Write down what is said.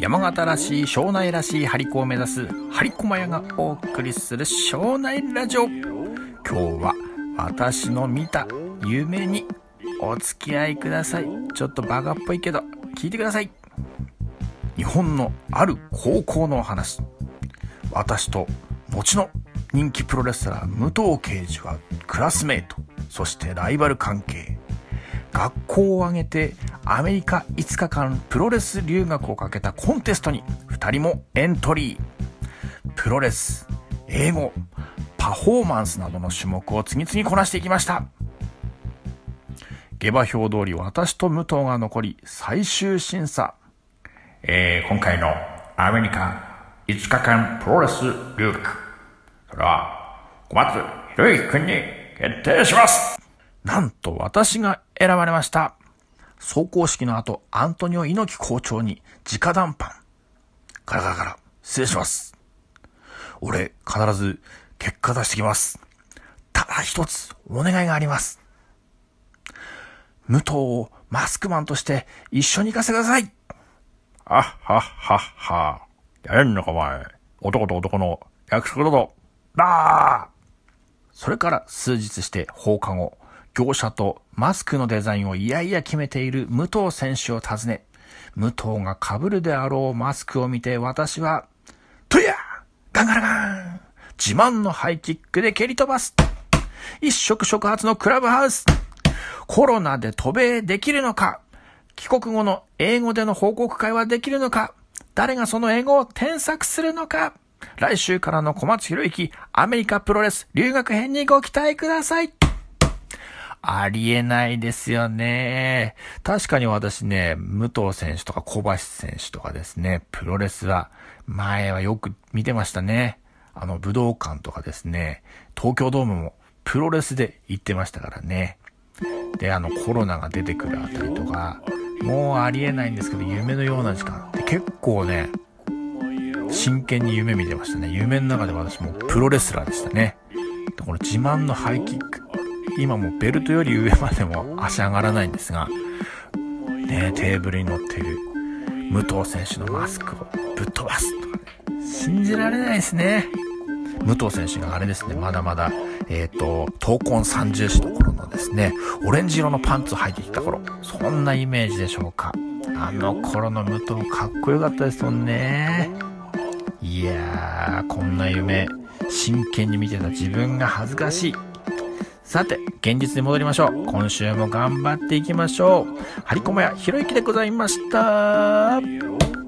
山形らしい庄内らしい張り子を目指す張り駒屋がお送りする庄内ラジオ。今日は私の見た夢にお付き合いください。ちょっとバカっぽいけど聞いてください。日本のある高校のお話。私と後の人気プロレスラー武藤敬司はクラスメートそしてライバル関係。学校を挙げてアメリカ5日間プロレス留学をかけたコンテストに2人もエントリー。プロレス、英語、パフォーマンスなどの種目を次々こなしていきました。下馬評通り私と武藤が残り最終審査。えー、今回のアメリカ5日間プロレス留学。それは小松博之君に決定しますなんと私が選ばれました。走行式の後、アントニオ猪木校長に直談判。ガラガラガラ、失礼します。俺、必ず結果出してきます。ただ一つ、お願いがあります。武藤をマスクマンとして一緒に行かせてください。あっはっはっは。やれんのかお前。男と男の約束だぞ。だーそれから数日して放課後、業者とマスクのデザインをいやいや決めている武藤選手を訪ね、武藤が被るであろうマスクを見て私は、とやガンガラガン自慢のハイキックで蹴り飛ばす。一触触発のクラブハウス。コロナで渡米できるのか。帰国後の英語での報告会はできるのか。誰がその英語を添削するのか。来週からの小松博之アメリカプロレス留学編にご期待ください。ありえないですよね。確かに私ね、武藤選手とか小橋選手とかですね、プロレスは前はよく見てましたね。あの武道館とかですね、東京ドームもプロレスで行ってましたからね。で、あのコロナが出てくるあたりとか、もうありえないんですけど、夢のような時間。で結構ね、真剣に夢見てましたね。夢の中で私もプロレスラーでしたね。でこの自慢のハイキック。今もベルトより上までも足上がらないんですが、ね、テーブルに乗っている武藤選手のマスクをぶっ飛ばすとかね。信じられないですね。武藤選手があれですね、まだまだ、えっ、ー、と、闘魂三重視の頃のですね、オレンジ色のパンツを履いてきた頃、そんなイメージでしょうか。あの頃の武藤かっこよかったですもんね。いやー、こんな夢、真剣に見てた自分が恥ずかしい。さて、現実に戻りましょう。今週も頑張っていきましょう。張り込まやひろゆきでございました。